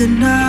the night.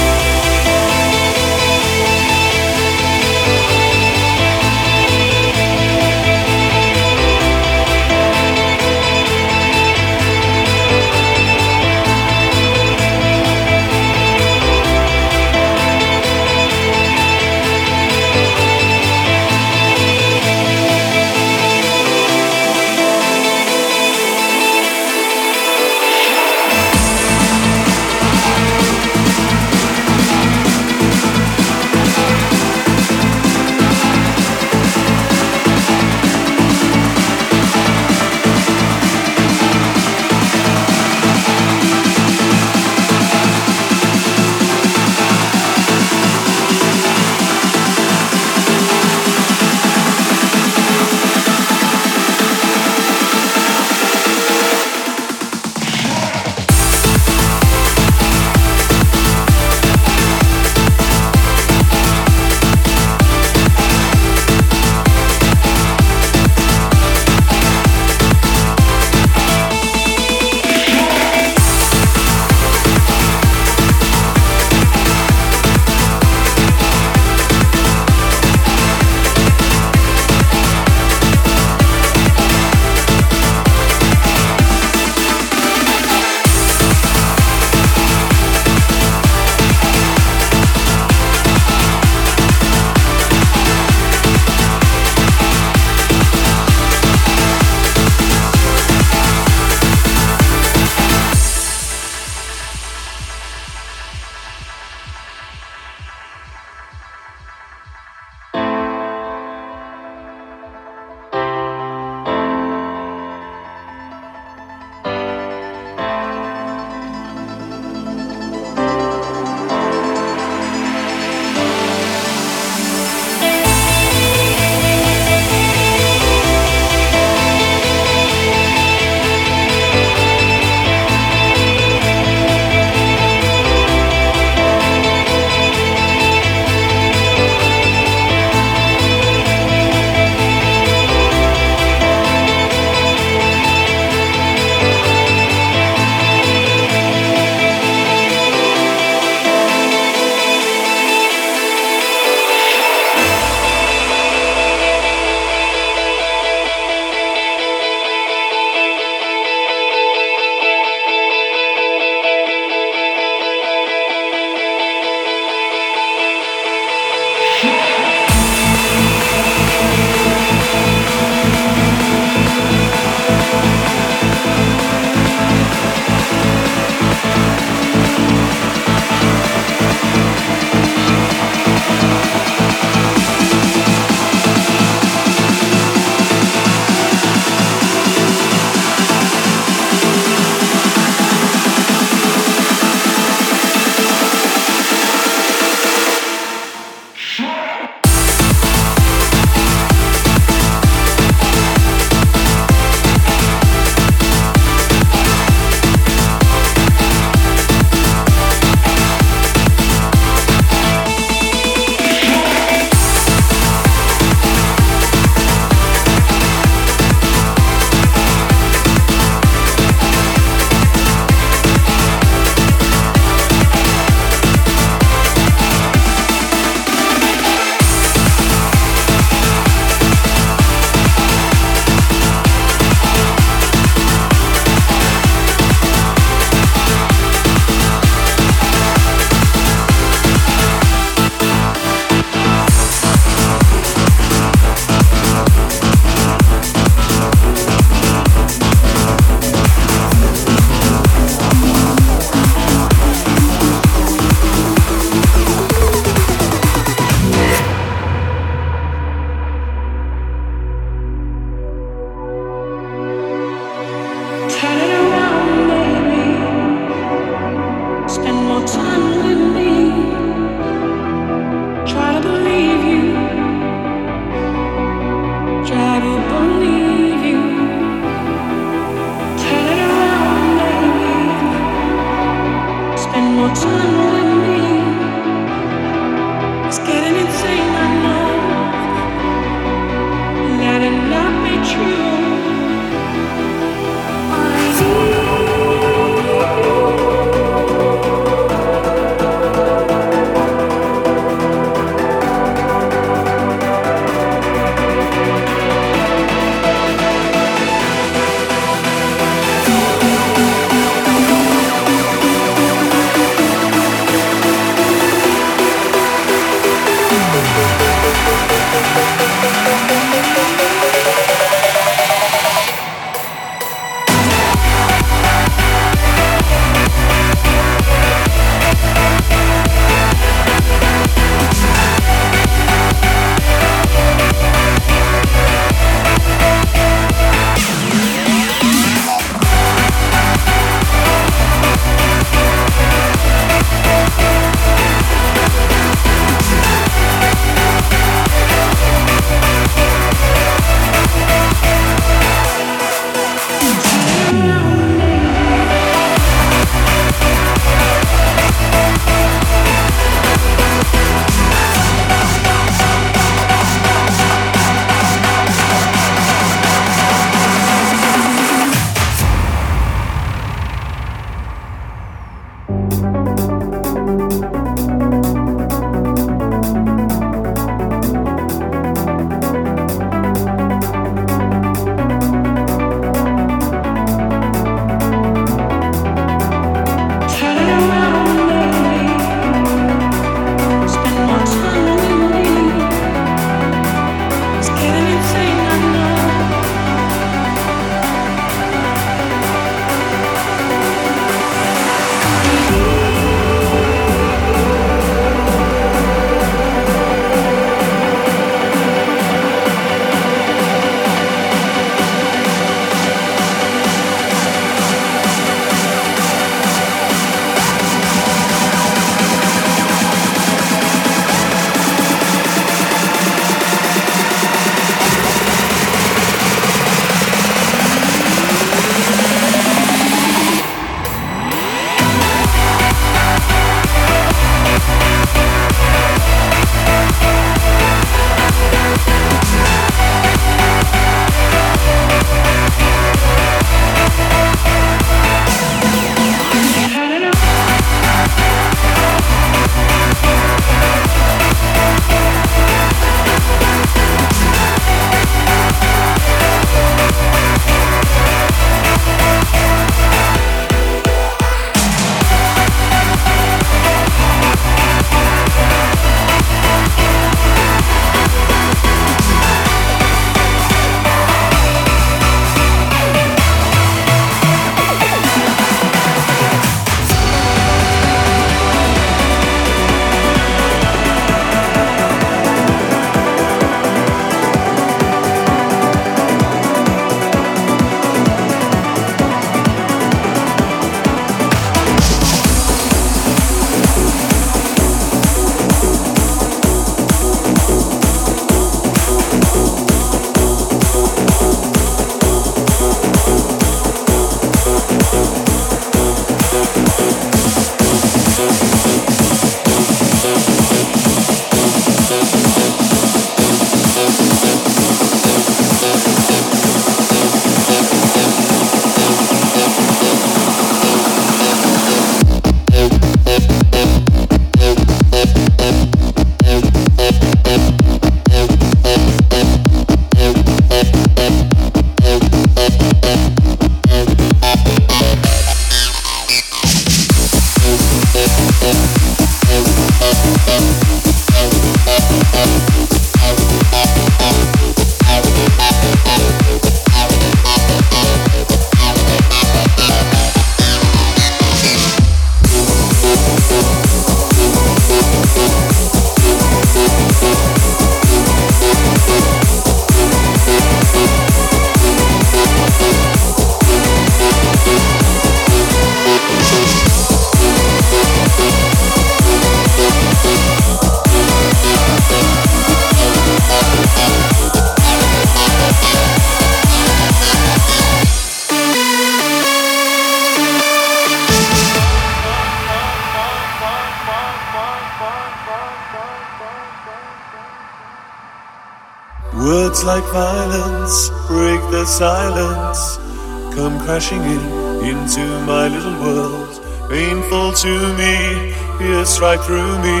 Right through me.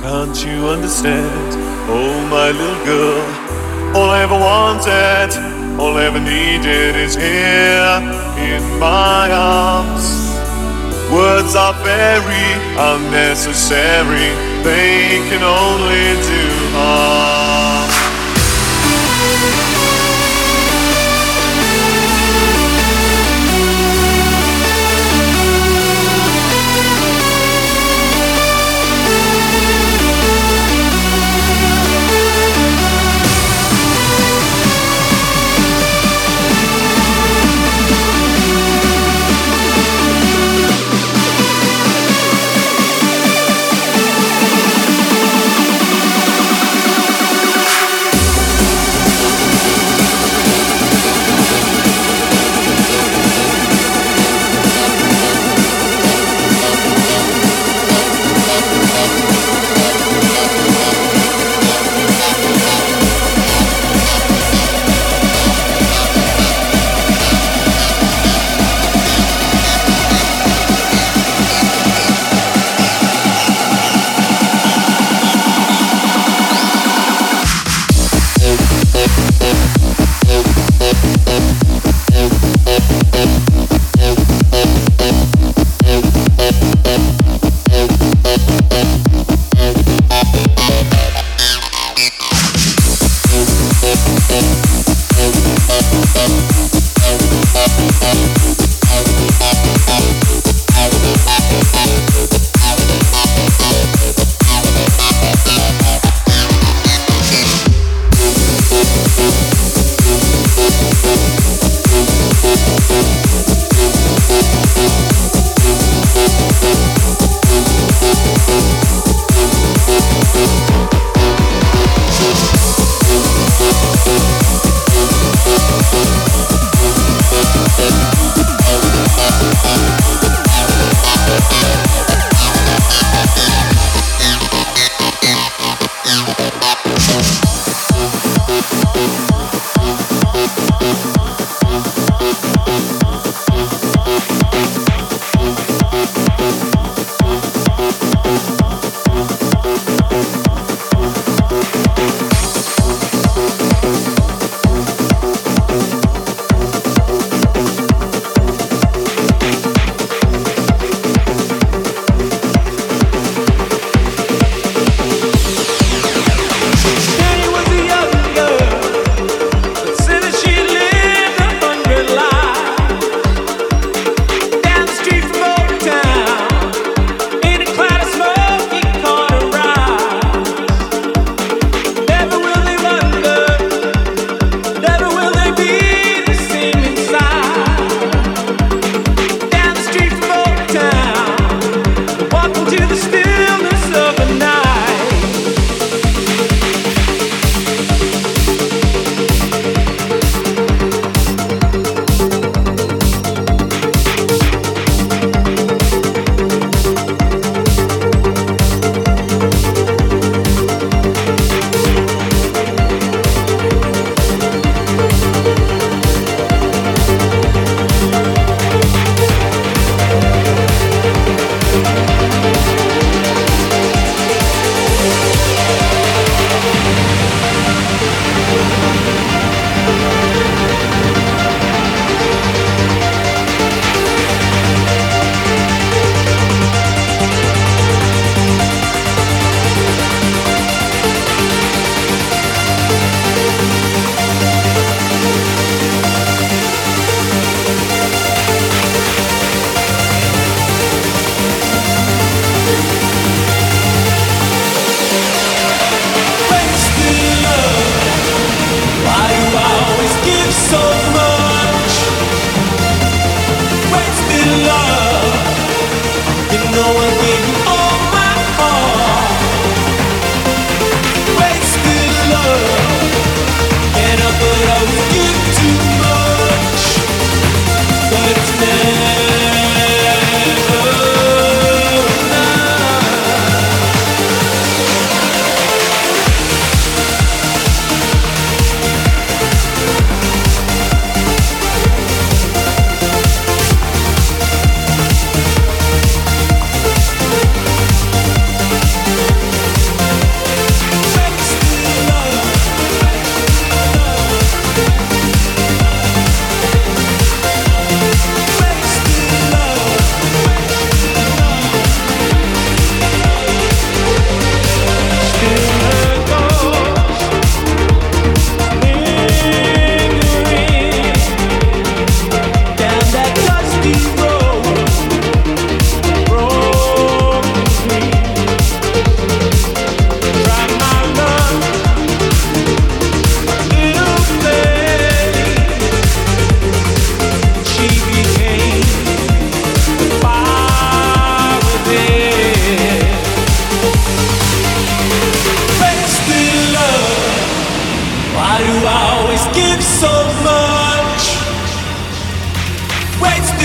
Can't you understand? Oh, my little girl, all I ever wanted, all I ever needed is here in my arms. Words are very unnecessary, they can only do harm.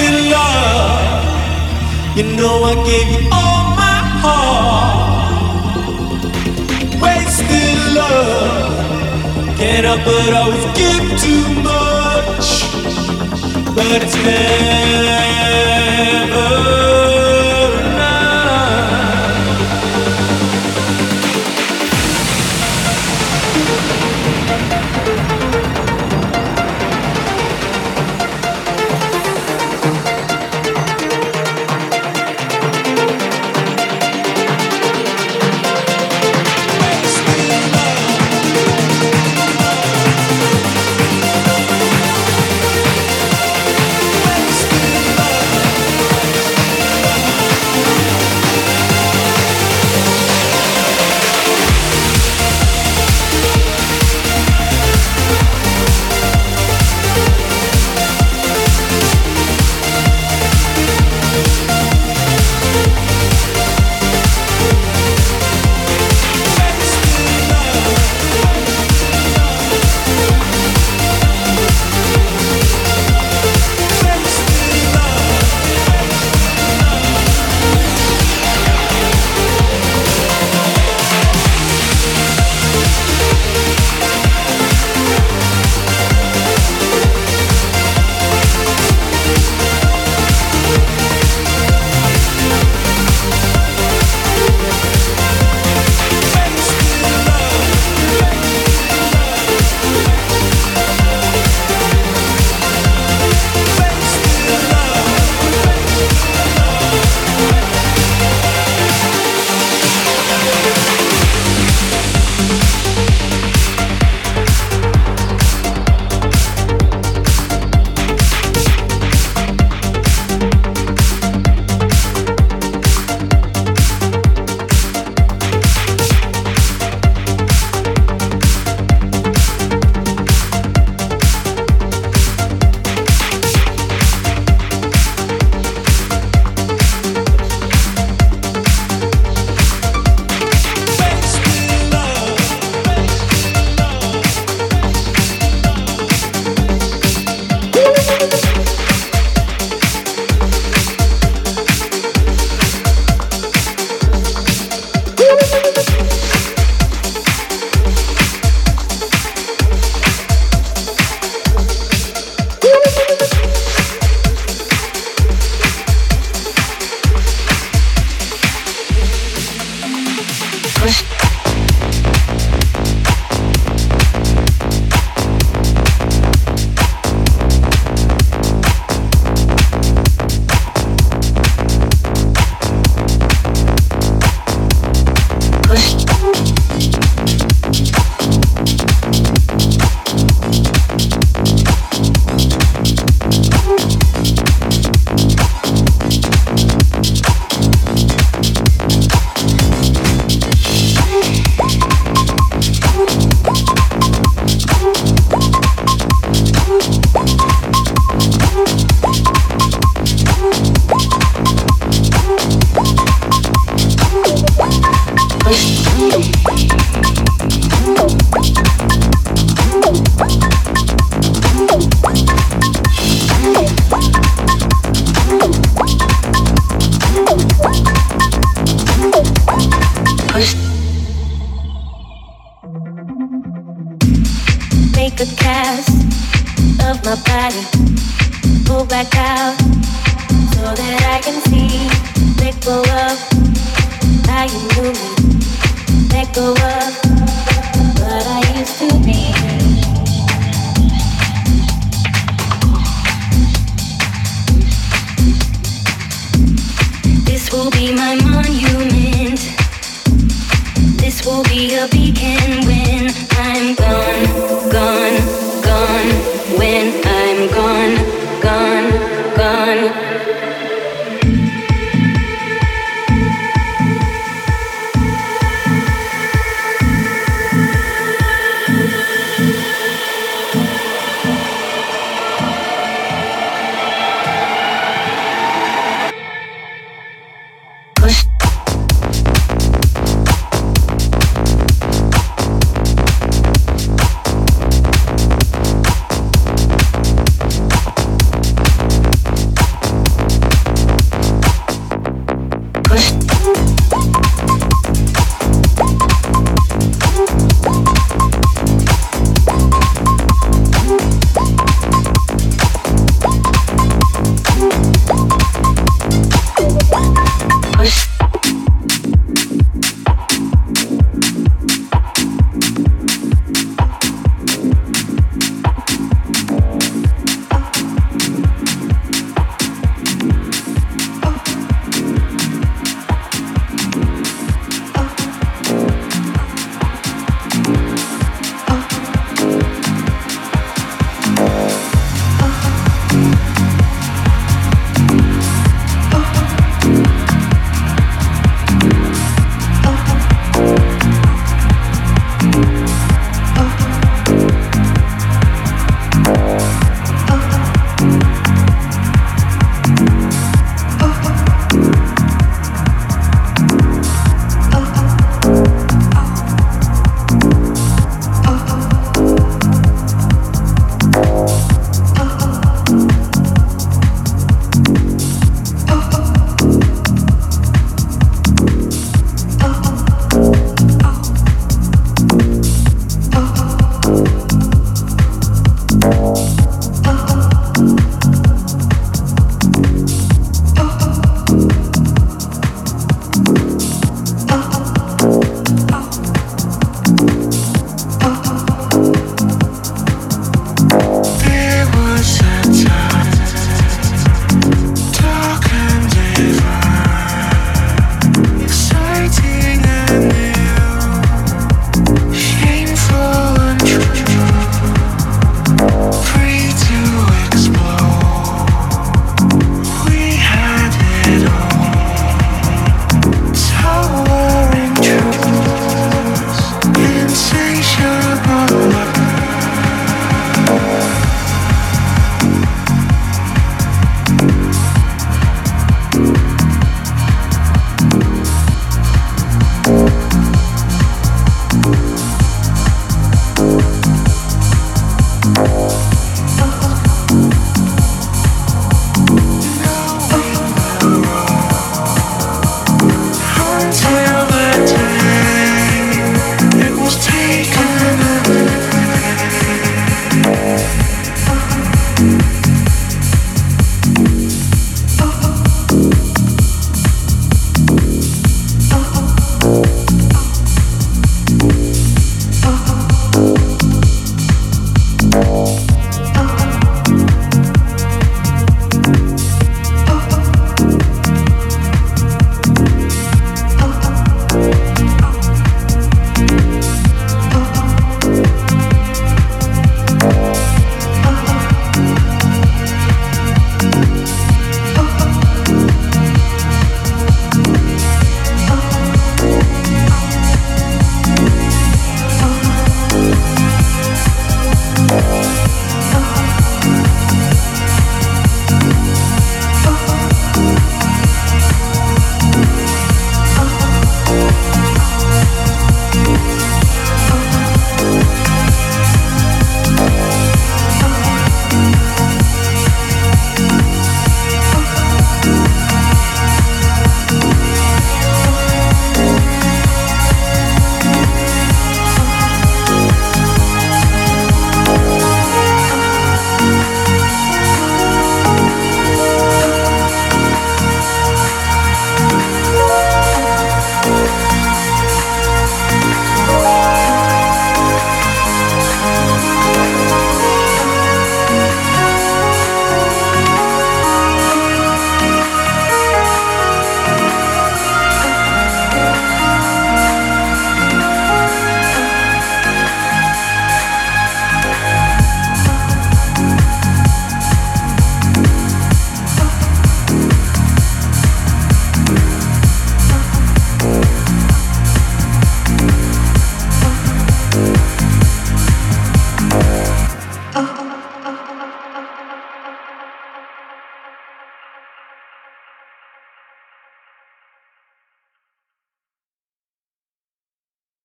Wasted love. You know I gave you all my heart. Wasted love. Can't help but always give too much. But it's never.